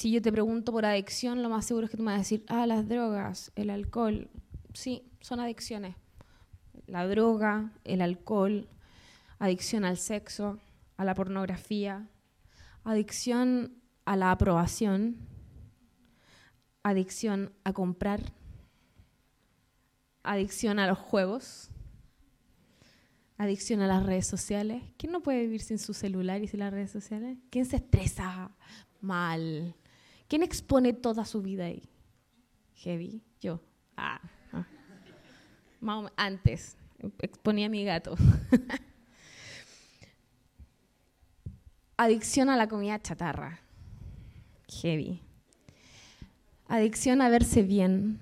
si yo te pregunto por adicción, lo más seguro es que tú me vas a decir, ah, las drogas, el alcohol. Sí, son adicciones. La droga, el alcohol, adicción al sexo, a la pornografía, adicción a la aprobación, adicción a comprar, adicción a los juegos, adicción a las redes sociales. ¿Quién no puede vivir sin su celular y sin las redes sociales? ¿Quién se estresa mal? ¿Quién expone toda su vida ahí? Heavy, yo. Ah, ah. Antes, exponía a mi gato. Adicción a la comida chatarra. Heavy. Adicción a verse bien.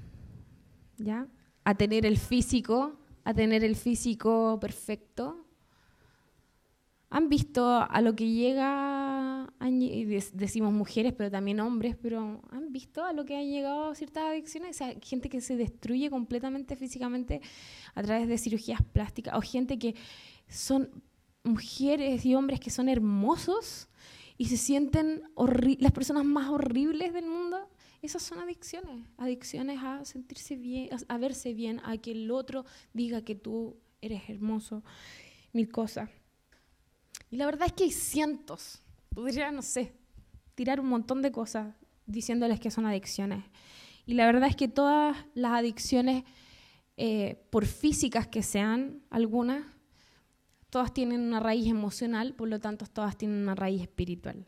¿Ya? A tener el físico, a tener el físico perfecto. ¿Han visto a lo que llega, decimos mujeres, pero también hombres, pero han visto a lo que han llegado ciertas adicciones? O gente que se destruye completamente físicamente a través de cirugías plásticas, o gente que son mujeres y hombres que son hermosos y se sienten las personas más horribles del mundo. Esas son adicciones, adicciones a sentirse bien, a verse bien, a que el otro diga que tú eres hermoso, mil cosas. Y la verdad es que hay cientos. Podría, no sé, tirar un montón de cosas diciéndoles que son adicciones. Y la verdad es que todas las adicciones, eh, por físicas que sean algunas, todas tienen una raíz emocional, por lo tanto todas tienen una raíz espiritual.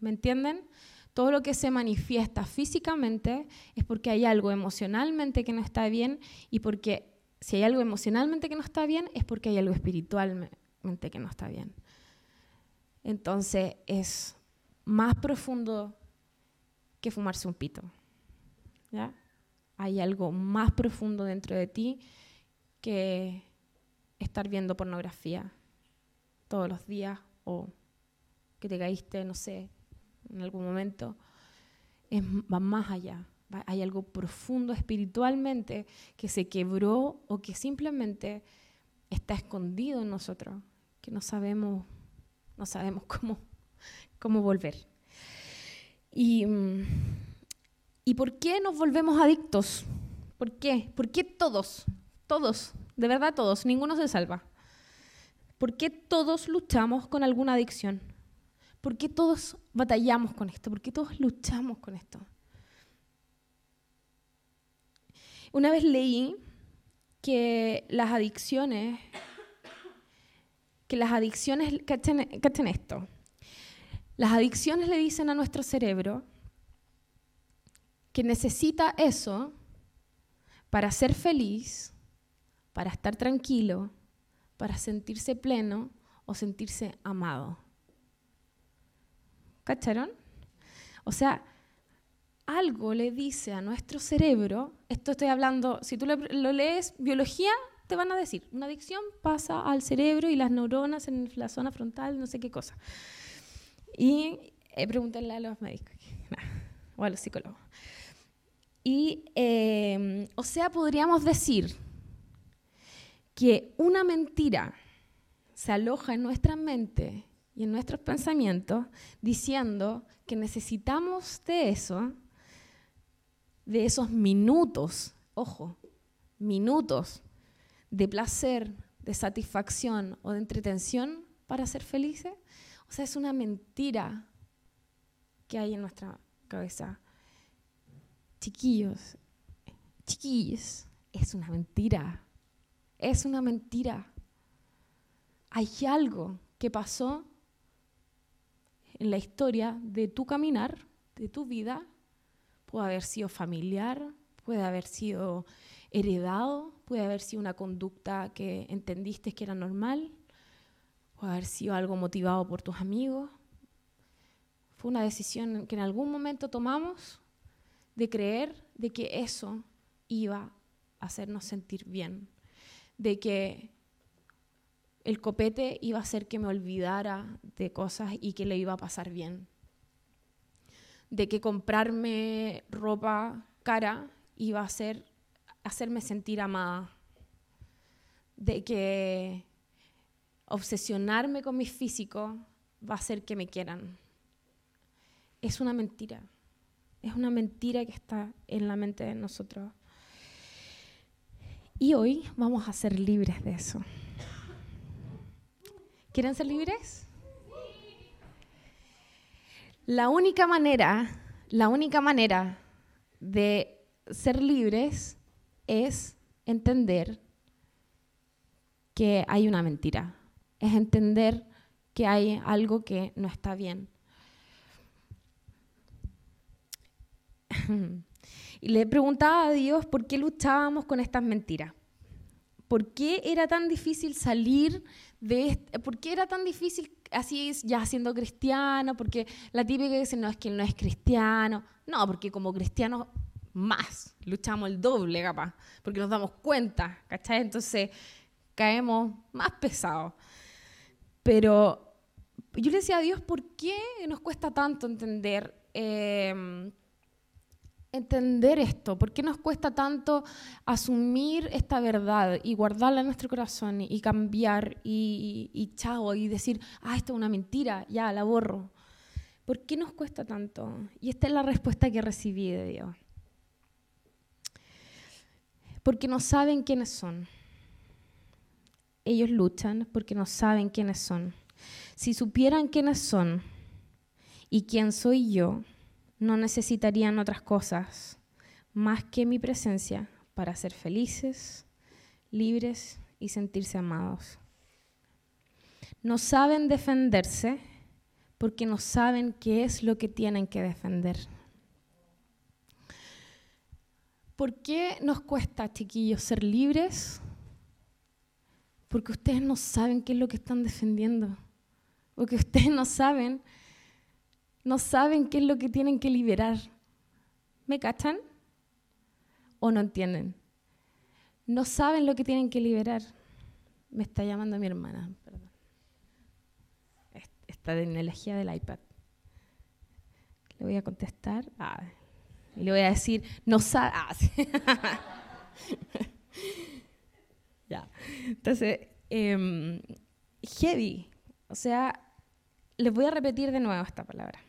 ¿Me entienden? Todo lo que se manifiesta físicamente es porque hay algo emocionalmente que no está bien y porque si hay algo emocionalmente que no está bien es porque hay algo espiritualmente que no está bien. Entonces es más profundo que fumarse un pito. ¿ya? Hay algo más profundo dentro de ti que estar viendo pornografía todos los días o que te caíste, no sé, en algún momento. Va más allá. hay algo profundo espiritualmente que se quebró o que simplemente está escondido en nosotros, que no sabemos no sabemos cómo, cómo volver. Y, mm, ¿Y por qué nos volvemos adictos? ¿Por qué? ¿Por qué todos? Todos, de verdad todos, ninguno se salva. ¿Por qué todos luchamos con alguna adicción? ¿Por qué todos batallamos con esto? ¿Por qué todos luchamos con esto? Una vez leí que las adicciones que las adicciones, cachen, esto, las adicciones le dicen a nuestro cerebro que necesita eso para ser feliz, para estar tranquilo, para sentirse pleno o sentirse amado. ¿Cacharon? O sea, algo le dice a nuestro cerebro, esto estoy hablando, si tú lo lees, biología, te van a decir, una adicción pasa al cerebro y las neuronas en la zona frontal, no sé qué cosa. Y eh, pregúntenle a los médicos o a los psicólogos. Y, em, o sea, podríamos decir que una mentira se aloja en nuestra mente y en nuestros pensamientos diciendo que necesitamos de eso, de esos minutos, ojo, minutos de placer, de satisfacción o de entretención para ser felices? O sea, es una mentira que hay en nuestra cabeza. Chiquillos, chiquillos, es una mentira. Es una mentira. Hay algo que pasó en la historia de tu caminar, de tu vida. Puede haber sido familiar, puede haber sido heredado, puede haber sido una conducta que entendiste que era normal, puede haber sido algo motivado por tus amigos. Fue una decisión que en algún momento tomamos de creer de que eso iba a hacernos sentir bien, de que el copete iba a hacer que me olvidara de cosas y que le iba a pasar bien, de que comprarme ropa cara iba a ser hacerme sentir amada, de que obsesionarme con mi físico va a hacer que me quieran. es una mentira. Es una mentira que está en la mente de nosotros. Y hoy vamos a ser libres de eso. ¿Quieren ser libres? La única manera, la única manera de ser libres es entender que hay una mentira, es entender que hay algo que no está bien. Y le preguntaba a Dios por qué luchábamos con estas mentiras. ¿Por qué era tan difícil salir de por qué era tan difícil así ya siendo cristiano? Porque la típica dice, no, es que él no es cristiano. No, porque como cristianos más, luchamos el doble capaz, porque nos damos cuenta, ¿cachai? Entonces caemos más pesados. Pero yo le decía a Dios, ¿por qué nos cuesta tanto entender, em, entender esto? ¿Por qué nos cuesta tanto asumir esta verdad y guardarla en nuestro corazón y, cambiar y, y, chao y decir, ah, esto es una mentira, ya la borro? ¿Por qué nos cuesta tanto? Y esta es la respuesta que recibí de Dios. Porque no saben quiénes son. Ellos luchan porque no saben quiénes son. Si supieran quiénes son y quién soy yo, no necesitarían otras cosas más que mi presencia para ser felices, libres y sentirse amados. No saben defenderse porque no saben qué es lo que tienen que defender. ¿Por qué nos cuesta, chiquillos, ser libres? Porque ustedes no saben qué es lo que están defendiendo. Porque ustedes no saben, no saben qué es lo que tienen que liberar. ¿Me cachan? ¿O no entienden? No saben lo que tienen que liberar. Me está llamando mi hermana, perdón. Está de energía del iPad. Le voy a contestar. Ah, y le voy a decir, no sabe. Ah, ya. Entonces, eh, heavy. O sea, les voy a repetir de nuevo esta palabra.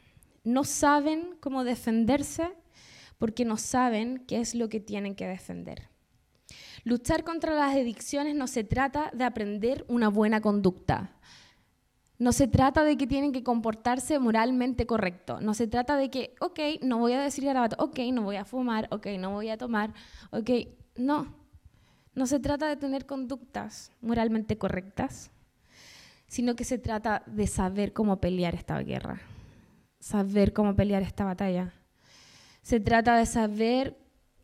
No saben cómo defenderse porque no saben qué es lo que tienen que defender. Luchar contra las adicciones no se trata de aprender una buena conducta. No se trata de que tienen que comportarse moralmente correcto. No se trata de que, ok, no voy a decir garabato, ok, no voy a fumar, ok, no voy a tomar, ok. No. No se trata de tener conductas moralmente correctas, sino que se trata de saber cómo pelear esta guerra, saber cómo pelear esta batalla. Se trata de saber,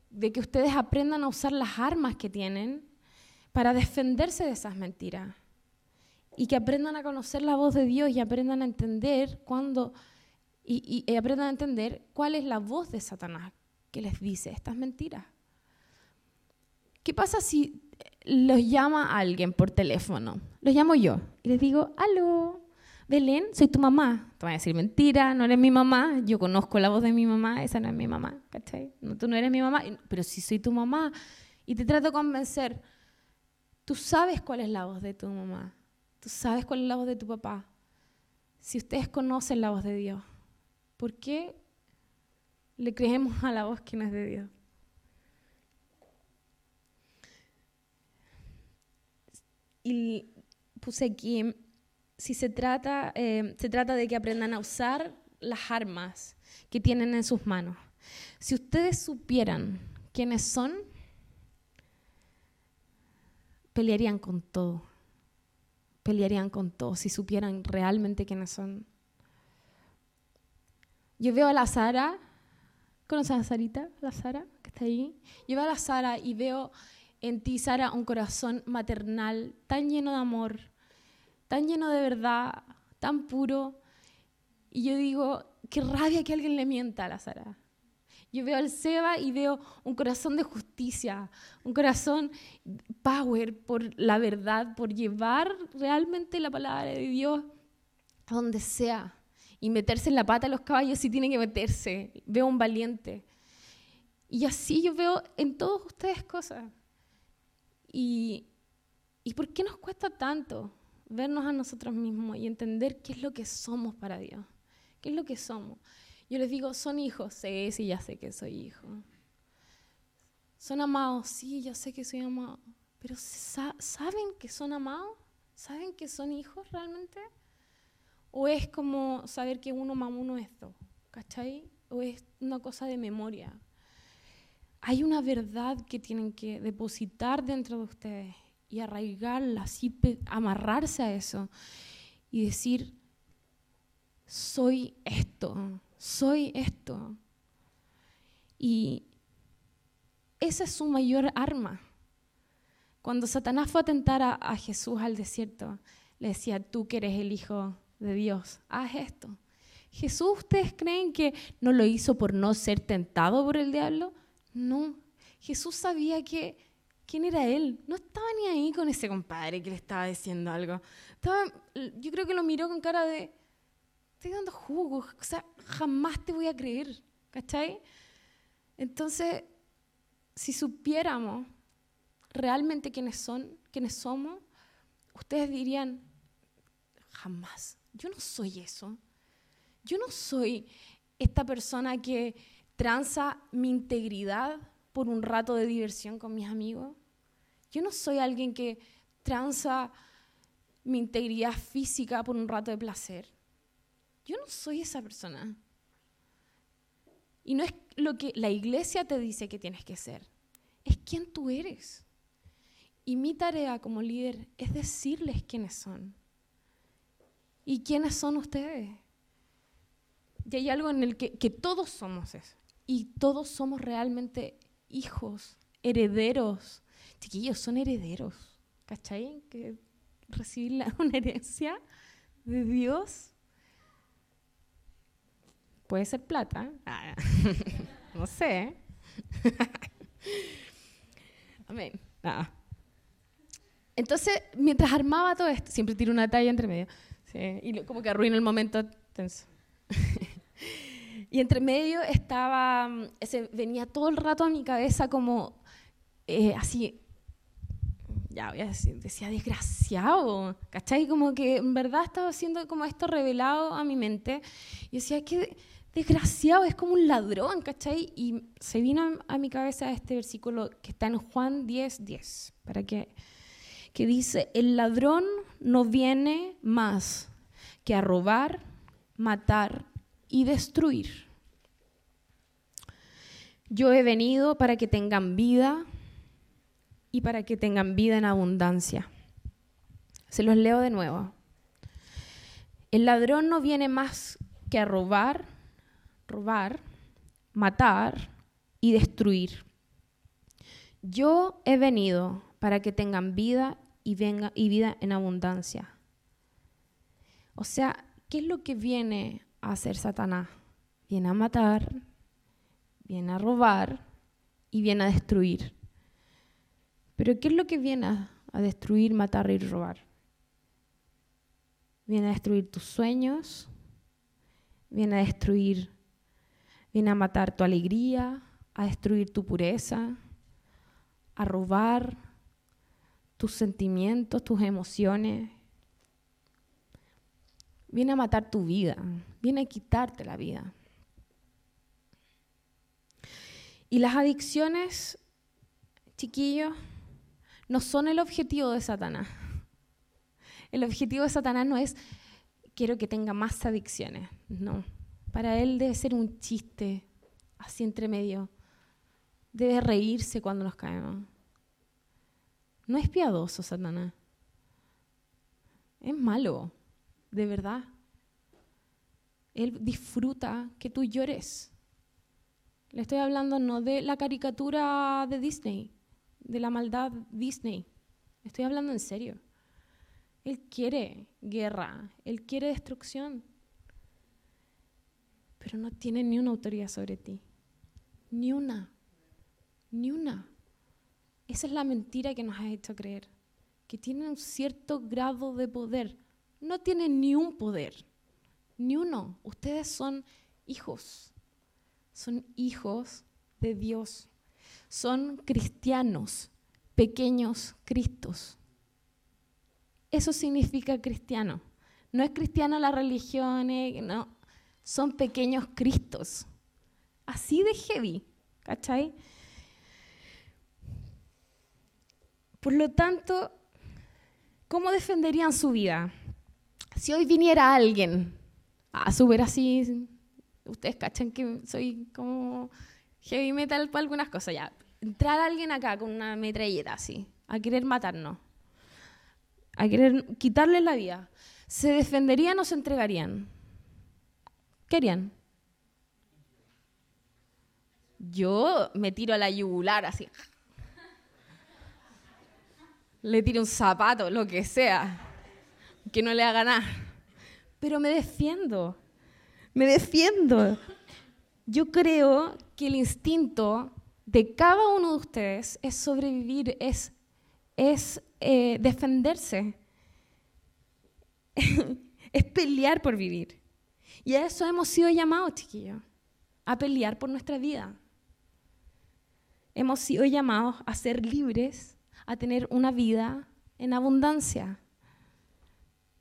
de que ustedes aprendan a usar las armas que tienen para defenderse de esas mentiras y que aprendan a conocer la voz de Dios y aprendan a entender cuándo y, aprendan a entender cuál es la voz de Satanás que les dice estas mentiras. ¿Qué pasa si los llama alguien por teléfono? Los llamo yo y les digo, aló, Belén, soy tu mamá. Te van a decir, mentira, no eres mi mamá. Yo conozco la voz de mi mamá, esa no es mi mamá, ¿cachai? No, tú no eres mi mamá, pero si soy tu mamá y te trato de convencer, tú sabes cuál es la voz de tu mamá. Tú sabes cuál es la voz de tu papá. Si ustedes conocen la voz de Dios, ¿por qué le creemos a la voz que no es de Dios? Y puse aquí, si se trata, eh, se trata de que aprendan a usar las armas que tienen en sus manos. Si ustedes supieran quiénes son, pelearían con todo pelearían con todos si supieran realmente quiénes son. Yo veo a la Sara, ¿conoces a Sarita? La Sara, que está ahí. Yo veo a la Sara y veo en ti, Sara, un corazón maternal tan lleno de amor, tan lleno de verdad, tan puro. Y yo digo, qué rabia que alguien le mienta a la Sara. Yo veo al Seba y veo un corazón de justicia, un corazón power por la verdad, por llevar realmente la palabra de Dios a donde sea y meterse en la pata de los caballos si tiene que meterse. Veo un valiente. Y así yo veo en todos ustedes cosas. Y, ¿Y por qué nos cuesta tanto vernos a nosotros mismos y entender qué es lo que somos para Dios? ¿Qué es lo que somos? Yo les digo, son hijos, sí, sí, ya sé que soy hijo. Son amados, sí, ya sé que soy amado. Pero ¿saben que son amados? ¿Saben que son hijos realmente? ¿O es como saber que uno más uno es dos? ¿Cachai? ¿O es una cosa de memoria? Hay una verdad que tienen que depositar dentro de ustedes y arraigarla, amarrarse a eso y decir, soy esto, soy esto. Y esa es su mayor arma. Cuando Satanás fue a tentar a, Jesús al desierto, le decía, tú que eres el Hijo de Dios, haz esto. Jesús, ¿ustedes creen que no lo hizo por no ser tentado por el diablo? No. Jesús sabía que quién era él. No estaba ni ahí con ese compadre que le estaba diciendo algo. yo creo que lo miró con cara de, estoy dando jugo, o sea, jamás te voy a creer, ¿cachai? Entonces, si supiéramos realmente quiénes son, quiénes somos, ustedes dirían, jamás, yo no soy eso. Yo no soy esta persona que tranza mi integridad por un rato de diversión con mis amigos. Yo no soy alguien que tranza mi integridad física por un rato de placer. Yo no soy esa persona. Y no es lo que la iglesia te dice que tienes que ser, es quién tú eres. Y mi tarea como líder es decirles quiénes son. ¿Y quiénes son ustedes? Y hay algo en el que, todos somos eso. Y todos somos realmente hijos, herederos. Chiquillos, son herederos. ¿Cachai? Que recibir una herencia de Dios puede ser plata. Ah, no sé. Amén. Ah. Entonces, mientras armaba todo esto, siempre tiro una talla entre medio, y como que arruina el momento tenso. y entre medio estaba, mm, ese, venía todo el rato a mi cabeza como eh, así, ya voy a decir, decía desgraciado, ¿cachai? Como que en verdad estaba haciendo como esto revelado a mi mente. Y decía, qué desgraciado, es como un ladrón, ¿cachai? Y se vino a mi cabeza este versículo que está en Juan 10, 10, para que que dice, el ladrón no viene más que a robar, matar y destruir. Yo he venido para que tengan vida y para que tengan vida en abundancia. Se los leo de nuevo. El ladrón no viene más que a robar, robar, matar y destruir. Yo he venido para que tengan vida y, venga, y vida en abundancia. O sea, ¿qué es lo que viene a hacer Satanás? Viene a matar, viene a robar y viene a destruir. Pero ¿qué es lo que viene a destruir, matar y robar? Viene a destruir tus sueños, viene a destruir, viene a matar tu alegría, a destruir tu pureza, a robar, tus sentimientos, tus emociones. Viene a matar tu vida, viene a quitarte la vida. Y las adicciones, chiquillos, no son el objetivo de Satanás. El objetivo de Satanás no es quiero que tenga más adicciones, no. Para él debe ser un chiste, así entre medio. Debe reírse cuando nos caemos. No es piadoso, Satanás. Es malo, de verdad. Él disfruta que tú llores. Le estoy hablando no de la caricatura de Disney, de la maldad Disney. Estoy hablando en serio. Él quiere guerra, él quiere destrucción, pero no tiene ni una autoridad sobre ti. Ni una. Ni una. Esa es la mentira que nos ha hecho creer, que tiene un cierto grado de poder. No tiene ni un poder, ni uno. Ustedes son hijos, son hijos de Dios, son cristianos, pequeños cristos. Eso significa cristiano. No es cristiano la religión, eh, no. Son pequeños Cristos. Así de heavy, ¿cachai? Por lo tanto, ¿cómo defenderían su vida? Si hoy viniera alguien a subir así, ustedes cachan que soy como heavy metal para algunas cosas, ya. Entrar alguien acá con una metralleta así, a querer matarnos, a querer quitarle la vida, ¿se defenderían o se entregarían? ¿Qué harían? Yo me tiro a la yugular así. Le tiro un zapato, lo que sea, que no le haga nada. Pero me defiendo, me defiendo. Yo creo que el instinto de cada uno de ustedes es sobrevivir, es, es eh, defenderse, es pelear por vivir. Y a eso hemos sido llamados, chiquillos, a pelear por nuestra vida. Hemos sido llamados a ser libres, a tener una vida en abundancia.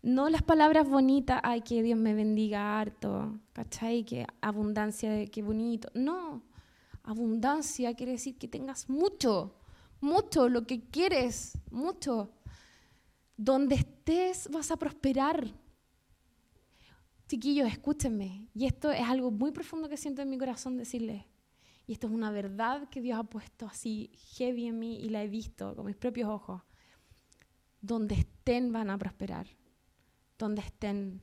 No las palabras bonitas, ay, que Dios me bendiga harto, ¿cachai? Que abundancia, qué bonito. No, abundancia quiere decir que tengas mucho, mucho, lo que quieres, mucho. Donde estés vas a prosperar. Chiquillos, escúchenme. Y esto es algo muy profundo que siento en mi corazón decirles. Y esto es una verdad que Dios ha puesto así heavy en mí y la he visto con mis propios ojos. Donde estén van a prosperar. Donde estén.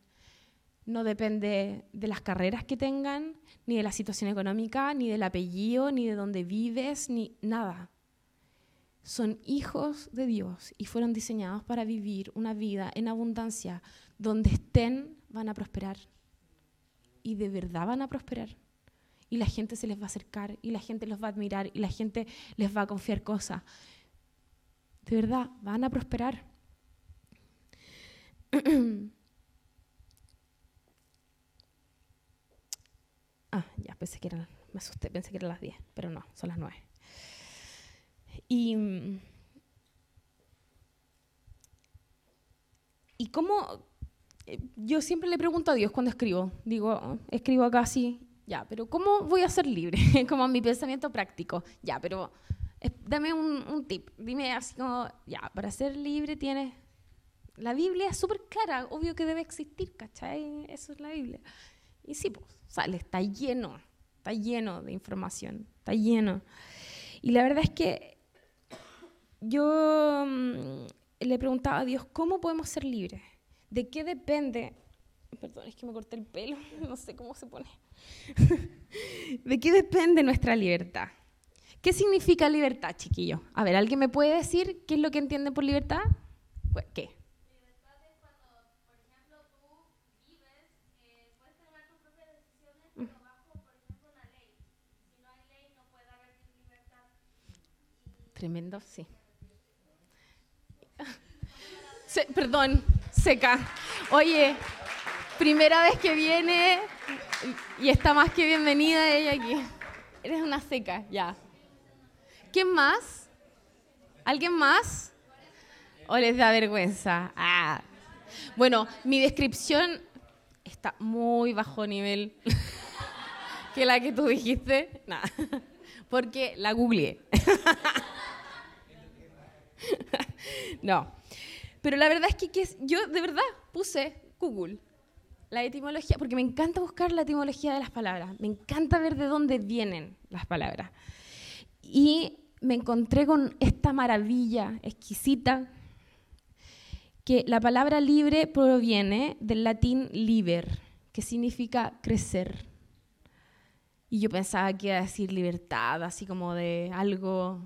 No depende de las carreras que tengan, ni de la situación económica, ni del apellido, ni de dónde vives, ni nada. Son hijos de Dios y fueron diseñados para vivir una vida en abundancia. Donde estén van a prosperar. Y de verdad van a prosperar. Y la gente se les va a acercar, y la gente los va a admirar, y la gente les va a confiar cosas. De verdad, van a prosperar. ah, ya pensé que eran, me asusté, pensé que eran las 10, pero no, son las 9. Y, y cómo, yo siempre le pregunto a Dios cuando escribo, digo, escribo acá así, ya, pero ¿cómo voy a ser libre? como mi pensamiento práctico, ya, pero eh, dame un, un, tip, dime así como, ya, para ser libre tienes, la Biblia es súper clara, obvio que debe existir, ¿cachai? Eso es la Biblia. Y sí, pues, sale, está lleno, está lleno de información, está lleno. Y la verdad es que yo mmm, le preguntaba a Dios, ¿cómo podemos ser libres? ¿De qué depende? Perdón, es que me corté el pelo, no sé cómo se pone. ¿De qué depende nuestra libertad? ¿Qué significa libertad, chiquillo? A ver, ¿alguien me puede decir qué es lo que entiende por libertad? ¿Qué? Tremendo, sí. Se, perdón, seca. Oye, primera vez que viene y está más que bienvenida ella aquí. Eres una seca, ya. ¿Quién más? ¿Alguien más? ¿O les da vergüenza? Ah. Bueno, mi descripción está muy bajo nivel que la que tú dijiste. Nada. Porque la googleé. no. Pero la verdad es que, yo de verdad puse Google la etimología, porque me encanta buscar la etimología de las palabras, me encanta ver de dónde vienen las palabras. Y me encontré con esta maravilla exquisita, que la palabra libre proviene del latín liber, que significa crecer. Y yo pensaba que iba a decir libertad, así como de algo,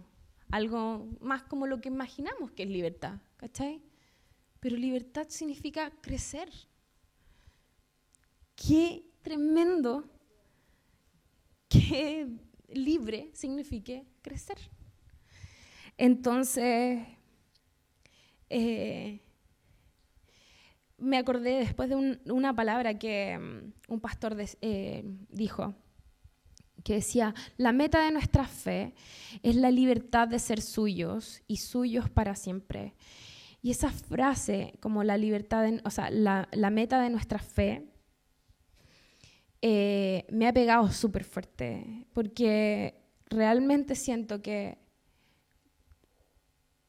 algo más como lo que imaginamos que es libertad, ¿cachai? Pero libertad significa crecer qué tremendo que libre signifique crecer. Entonces, eh, me acordé después de un, una palabra que um, un pastor de, eh, dijo, que decía, la meta de nuestra fe es la libertad de ser suyos y suyos para siempre. Y esa frase, como la libertad, de, o sea, la, meta de nuestra fe, eh, me ha pegado súper fuerte, porque realmente siento que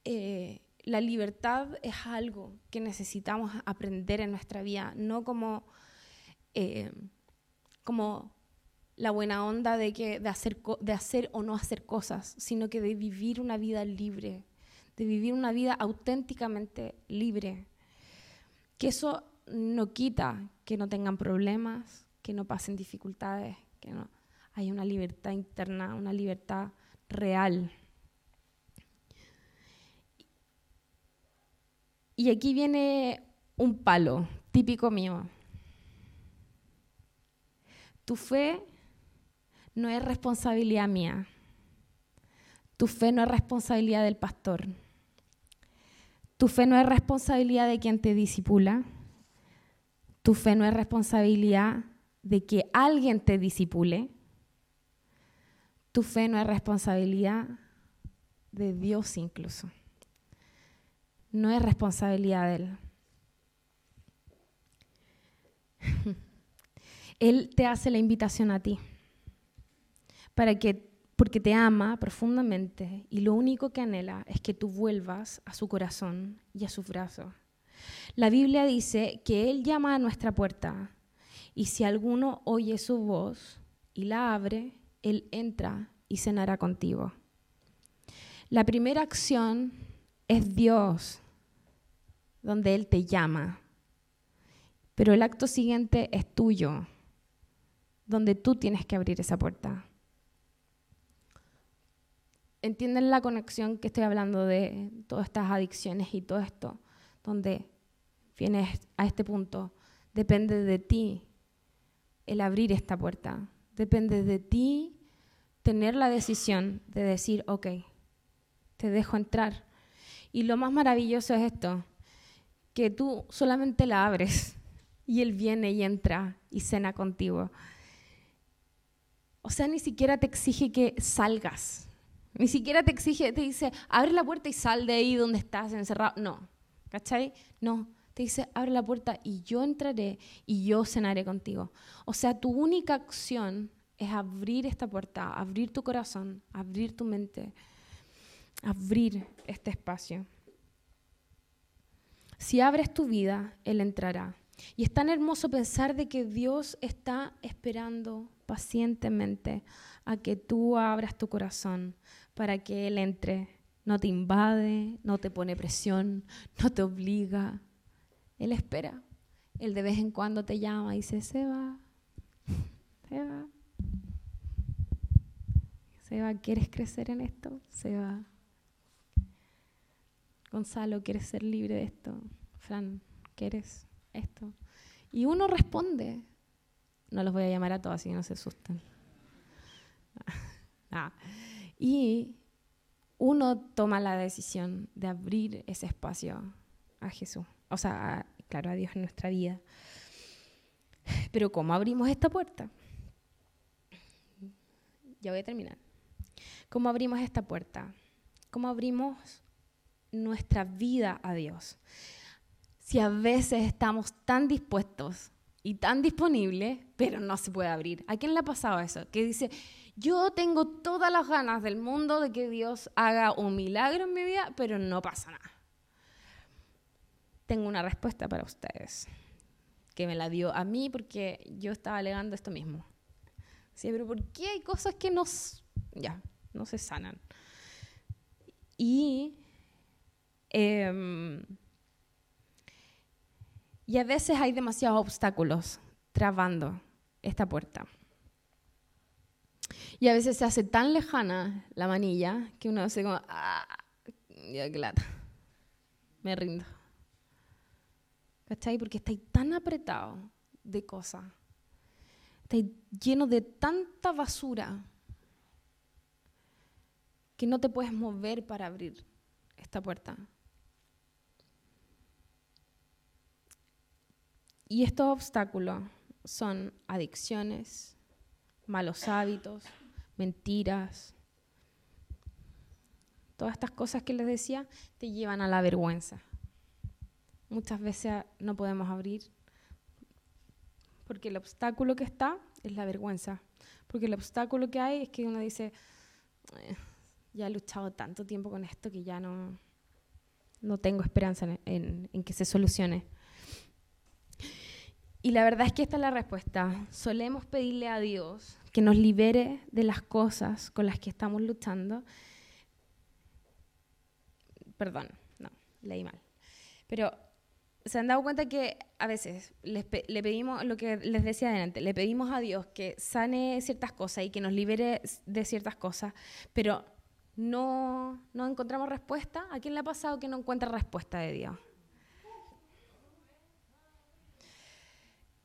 eh, la libertad es algo que necesitamos aprender en nuestra vida, no como, eh, como la buena onda de, que, de, hacer, de hacer o no hacer cosas, sino que de vivir una vida libre, de vivir una vida auténticamente libre. Que eso no quita que no tengan problemas, que no pasen dificultades, que no hay una libertad interna, una libertad real. Y aquí viene un palo típico mío. Tu fe no es responsabilidad mía. Tu fe no es responsabilidad del pastor. Tu fe no es responsabilidad de quien te disipula. Tu fe no es responsabilidad de que alguien te disipule. Tu fe no es responsabilidad de Dios incluso. No es responsabilidad de Él. Él te hace la invitación a ti para que porque te ama profundamente y lo único que anhela es que tú vuelvas a su corazón y a sus brazos. La Biblia dice que Él llama a nuestra puerta y si alguno oye su voz y la abre, Él entra y cenará contigo. La primera acción es Dios, donde Él te llama, pero el acto siguiente es tuyo, donde tú tienes que abrir esa puerta. ¿Entienden la conexión que estoy hablando de todas estas adicciones y todo esto? Donde vienes a este punto, depende de ti el abrir esta puerta. Depende de ti tener la decisión de decir, ok, te dejo entrar. Y lo más maravilloso es esto, que tú solamente la abres y Él viene y entra y cena contigo. O sea, ni siquiera te exige que salgas ni siquiera te exige, te dice, abre la puerta y sal de ahí donde estás encerrado. No, ¿cachai? No, te dice, abre la puerta y yo entraré y yo cenaré contigo. O sea, tu única acción es abrir esta puerta, abrir tu corazón, abrir tu mente, abrir este espacio. Si abres tu vida, Él entrará. Y es tan hermoso pensar de que Dios está esperando pacientemente a que tú abras tu corazón para que Él entre. No te invade, no te pone presión, no te obliga. Él espera. Él de vez en cuando te llama y dice, se va, se va. Se va, ¿quieres crecer en esto? Se va. Gonzalo, ¿quieres ser libre de esto? Fran, ¿quieres esto? Y uno responde. No los voy a llamar a todos, así no se asusten. Ah. Y uno toma la decisión de abrir ese espacio a Jesús, o sea, claro, a Dios en nuestra vida. Pero ¿cómo abrimos esta puerta? Ya voy a terminar. ¿Cómo abrimos esta puerta? ¿Cómo abrimos nuestra vida a Dios? Si a veces estamos tan dispuestos y tan disponibles, pero no se puede abrir. ¿A quién le ha pasado eso? Que dice, yo tengo todas las ganas del mundo de que Dios haga un milagro en mi vida, pero no pasa nada. Tengo una respuesta para ustedes, que me la dio a mí porque yo estaba alegando esto mismo. Sí, pero ¿por qué hay cosas que no, ya, no se sanan? Y, em, y a veces hay demasiados obstáculos trabando esta puerta. Y a veces se hace tan lejana la manilla que uno hace como, ah, ya que me rindo. ¿Cachai? Porque estáis tan apretado de cosas, estáis lleno de tanta basura que no te puedes mover para abrir esta puerta. Y estos obstáculos son adicciones, malos hábitos, mentiras. Todas estas cosas que les decía te llevan a la vergüenza. Muchas veces no podemos abrir porque el obstáculo que está es la vergüenza. Porque el obstáculo que hay es que uno dice, "Eh, ya he luchado tanto tiempo con esto que ya no, no tengo esperanza en, en- en que se solucione. Y la verdad es que esta es la respuesta. Solemos pedirle a Dios que nos libere de las cosas con las que estamos luchando. Perdón, no, leí mal. Pero se han dado cuenta que a veces le pedimos, lo que les decía adelante, le pedimos a Dios que sane ciertas cosas y que nos libere de ciertas cosas, pero no, no encontramos respuesta. ¿A quién le ha pasado que no encuentra respuesta de Dios?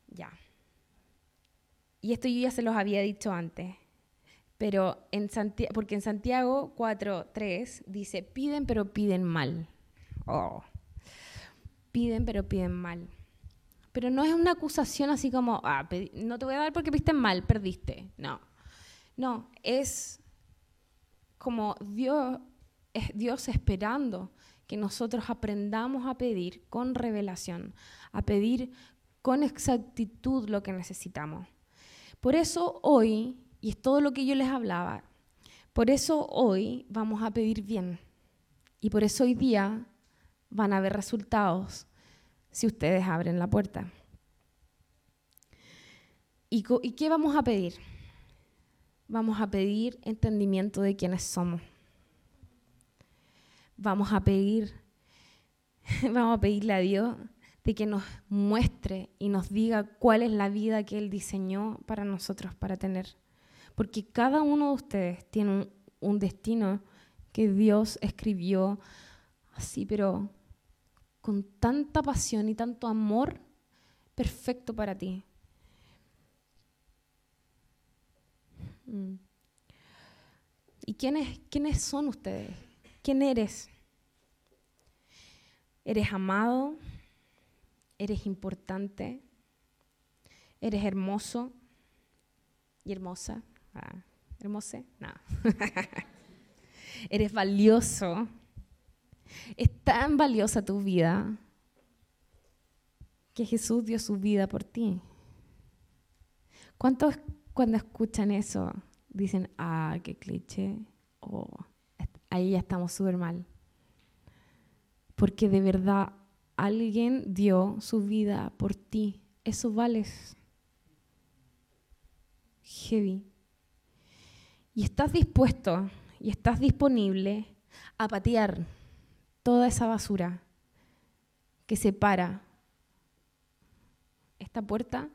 Ya. Y esto yo ya se los había dicho antes. Pero en Santiago, porque en Santiago 4.3 dice, piden pero piden mal. Oh. Piden pero piden mal. Pero no es una acusación así como, ah, no te voy a dar porque pidiste mal, perdiste. No. No, es como Dios, es Dios esperando que nosotros aprendamos a pedir con revelación, a pedir con exactitud lo que necesitamos. Por eso hoy, y es todo lo que yo les hablaba, por eso hoy vamos a pedir bien. Y por eso hoy día van a haber resultados si ustedes abren la puerta. ¿Y, y qué vamos a pedir? Vamos a pedir entendimiento de quiénes somos. Vamos a pedir, vamos a pedirle a Dios de que nos muestre y nos diga cuál es la vida que Él diseñó para nosotros para tener. Porque cada uno de ustedes tiene un, destino que Dios escribió así, pero con tanta pasión y tanto amor perfecto para ti. Mm. ¿Y quiénes, quiénes son ustedes? ¿Quién eres? ¿Eres amado? ¿Eres importante? ¿Eres hermoso y hermosa? Ah. No. ¿Eres valioso? Es tan valiosa tu vida que Jesús dio su vida por ti. ¿Cuántos cuando escuchan eso dicen, ah, qué cliché? Oh, est- ahí ya estamos súper mal. Porque de verdad alguien dio su vida por ti. Eso vales. Heavy. Y estás dispuesto y estás disponible a patear toda esa basura que separa esta puerta,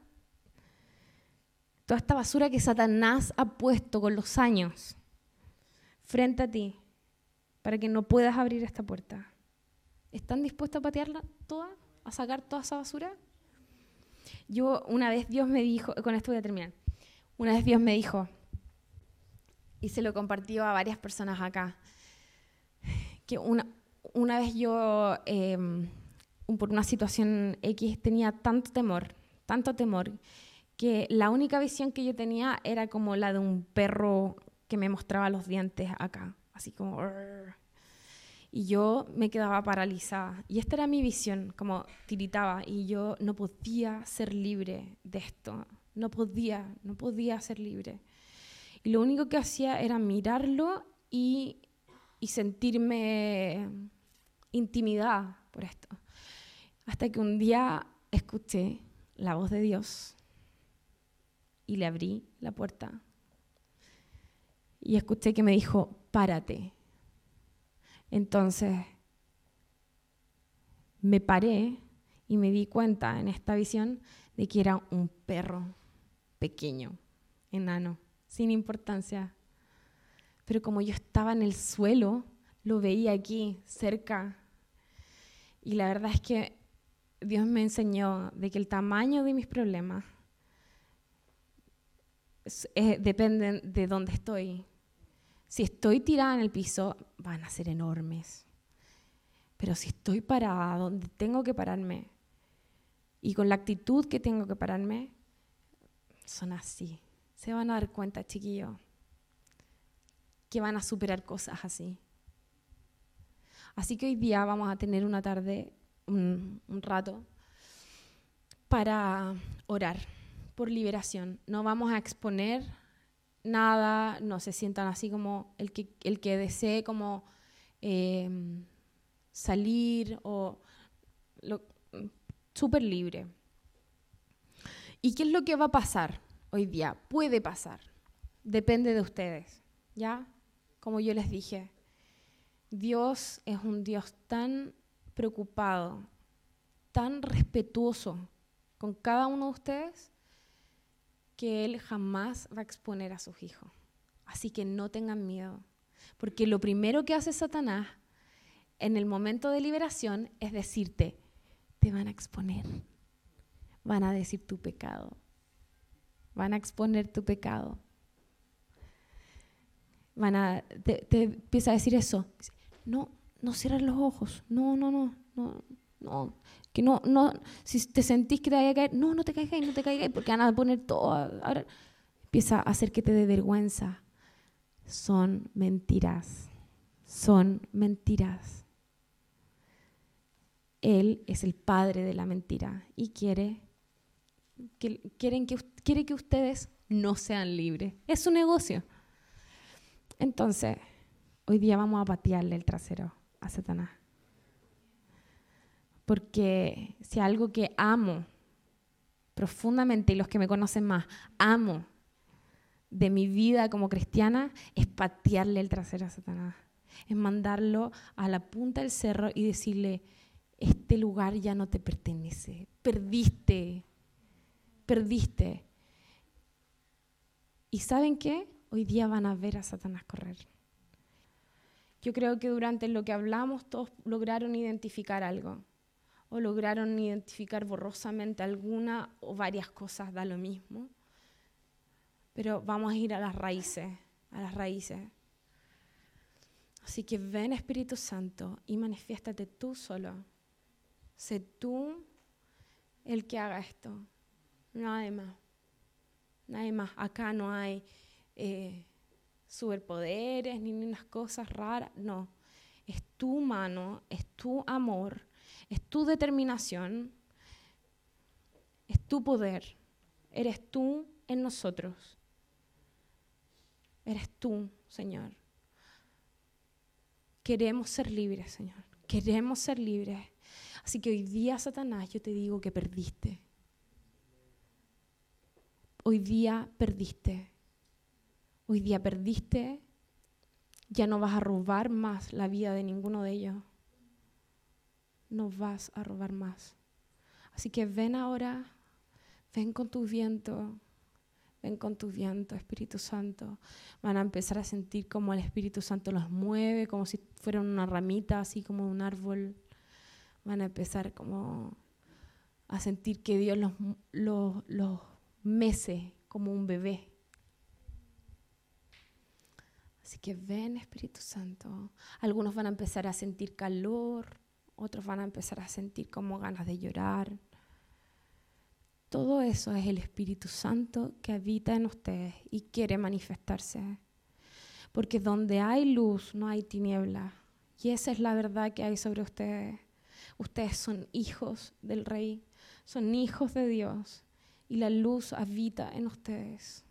toda esta basura que Satanás ha puesto con los años frente a ti para que no puedas abrir esta puerta. ¿Están dispuestos a patearla toda? ¿A sacar toda esa basura? Yo una vez Dios me dijo, con esto voy a terminar, una vez Dios me dijo, y se lo compartió a varias personas acá, que una, una vez yo, un- por una situación X, tenía tanto temor, tanto temor, que la única visión que yo tenía era como la de un perro que me mostraba los dientes acá, así como... Y yo me quedaba paralizada. Y esta era mi visión, como tiritaba. Y yo no podía ser libre de esto. No podía, no podía ser libre. Y lo único que hacía era mirarlo y, y sentirme intimidada por esto. Hasta que un día escuché la voz de Dios y le abrí la puerta. Y escuché que me dijo, párate. Entonces me paré y me di cuenta en esta visión de que era un perro pequeño, enano, sin importancia. Pero como yo estaba en el suelo, lo veía aquí, cerca. Y la verdad es que Dios me enseñó de que el tamaño de mis problemas es- eh, dependen de dónde estoy. Si estoy tirada en el piso, van a ser enormes. Pero si estoy parada donde tengo que pararme y con la actitud que tengo que pararme, son así. Se van a dar cuenta, chiquillos, que van a superar cosas así. Así que hoy día vamos a tener una tarde, un, un rato, para orar por liberación. No vamos a exponer nada, no se sientan así como el que, el que desee como eh, salir o súper libre. ¿Y qué es lo que va a pasar hoy día? Puede pasar. Depende de ustedes, ¿ya? Como yo les dije, Dios es un Dios tan preocupado, tan respetuoso con cada uno de ustedes, que Él jamás va a exponer a sus hijos. Así que no tengan miedo, porque lo primero que hace Satanás en el momento de liberación es decirte, te van a exponer, van a decir tu pecado, van a exponer tu pecado. Van a, te, empieza a decir eso. No, no cierres los ojos. No, no, no, no, no. Que no, no, si te sentís que te vaya a caer, no, no te caigas, no te caigas, porque van a poner todo. Ahora empieza a hacer que te dé vergüenza. Son mentiras. Son mentiras. Él es el padre de la mentira y quiere que, quieren que, quiere que ustedes no sean libres. Es su negocio. Entonces, hoy día vamos a patearle el trasero a Satanás. Porque si algo que amo profundamente, y los que me conocen más, amo de mi vida como cristiana, es patearle el trasero a Satanás. Es mandarlo a la punta del cerro y decirle, este lugar ya no te pertenece, perdiste, perdiste. ¿Y saben qué? Hoy día van a ver a Satanás correr. Yo creo que durante lo que hablamos todos lograron identificar algo o lograron identificar borrosamente alguna o varias cosas, da lo mismo. Pero vamos a ir a las raíces, a las raíces. Así que ven Espíritu Santo y manifiéstate tú solo. Sé tú el que haga esto. Nadie más. Nadie más. Acá no hay eh, superpoderes ni unas cosas raras. No. Es tu mano, es tu amor, es tu determinación, es tu poder. Eres tú en nosotros. Eres tú, Señor. Queremos ser libres, Señor. Queremos ser libres. Así que hoy día, Satanás, yo te digo que perdiste. Hoy día perdiste. Hoy día perdiste. Ya no vas a robar más la vida de ninguno de ellos. No vas a robar más. Así que ven ahora, ven con tu viento, ven con tu viento, Espíritu Santo. Van a empezar a sentir como el Espíritu Santo los mueve, como si fueran una ramita, así como un árbol van a empezar como a sentir que Dios los, los, los mece como un bebé. Así que ven Espíritu Santo. Algunos van a empezar a sentir calor, otros van a empezar a sentir como ganas de llorar. Todo eso es el Espíritu Santo que habita en ustedes y quiere manifestarse. Porque donde hay luz no hay tiniebla. Y esa es la verdad que hay sobre ustedes. Ustedes son hijos del Rey, son hijos de Dios y la luz habita en ustedes.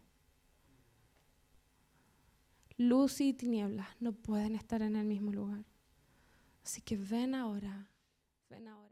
Luz y tinieblas no pueden estar en el mismo lugar. Así que ven ahora, ven ahora.